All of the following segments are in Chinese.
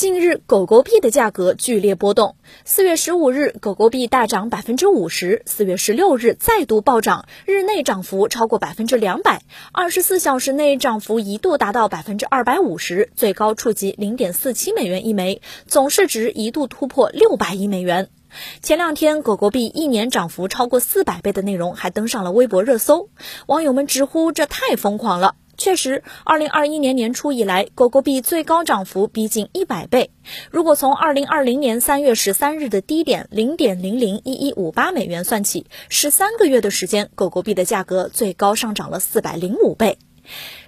近日，狗狗币的价格剧烈波动。四月十五日，狗狗币大涨百分之五十；四月十六日再度暴涨，日内涨幅超过百分之两百，二十四小时内涨幅一度达到百分之二百五十，最高触及零点四七美元一枚，总市值一度突破六百亿美元。前两天，狗狗币一年涨幅超过四百倍的内容还登上了微博热搜，网友们直呼这太疯狂了。确实，二零二一年年初以来，狗狗币最高涨幅逼近一百倍。如果从二零二零年三月十三日的低点零点零零一一五八美元算起，十三个月的时间，狗狗币的价格最高上涨了四百零五倍。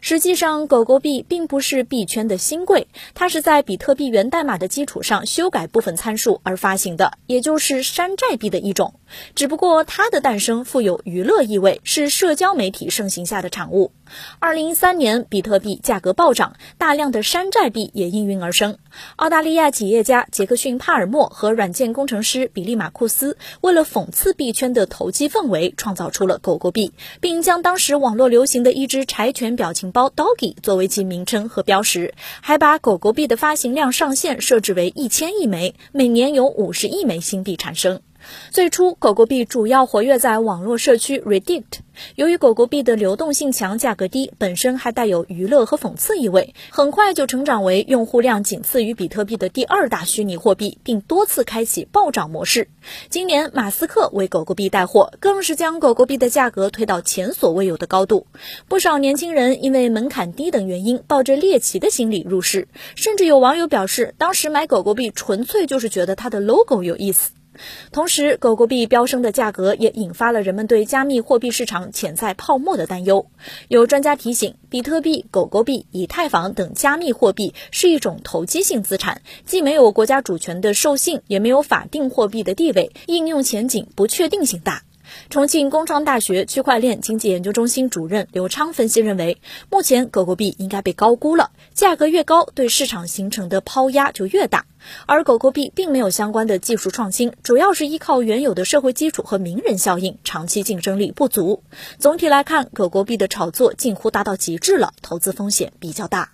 实际上，狗狗币并不是币圈的新贵，它是在比特币源代码的基础上修改部分参数而发行的，也就是山寨币的一种。只不过它的诞生富有娱乐意味，是社交媒体盛行下的产物。二零一三年，比特币价格暴涨，大量的山寨币也应运而生。澳大利亚企业家杰克逊·帕尔默和软件工程师比利·马库斯为了讽刺币圈的投机氛围，创造出了狗狗币，并将当时网络流行的一只柴犬表情包 Doggy 作为其名称和标识，还把狗狗币的发行量上限设置为一千亿枚，每年有五十亿枚新币产生。最初，狗狗币主要活跃在网络社区 Reddit。由于狗狗币的流动性强、价格低，本身还带有娱乐和讽刺意味，很快就成长为用户量仅次于比特币的第二大虚拟货币，并多次开启暴涨模式。今年，马斯克为狗狗币带货，更是将狗狗币的价格推到前所未有的高度。不少年轻人因为门槛低等原因，抱着猎奇的心理入市，甚至有网友表示，当时买狗狗币纯粹就是觉得它的 logo 有意思。同时，狗狗币飙升的价格也引发了人们对加密货币市场潜在泡沫的担忧。有专家提醒，比特币、狗狗币、以太坊等加密货币是一种投机性资产，既没有国家主权的授信，也没有法定货币的地位，应用前景不确定性大。重庆工商大学区块链经济研究中心主任刘昌分析认为，目前狗狗币应该被高估了，价格越高，对市场形成的抛压就越大。而狗狗币并没有相关的技术创新，主要是依靠原有的社会基础和名人效应，长期竞争力不足。总体来看，狗狗币的炒作近乎达到极致了，投资风险比较大。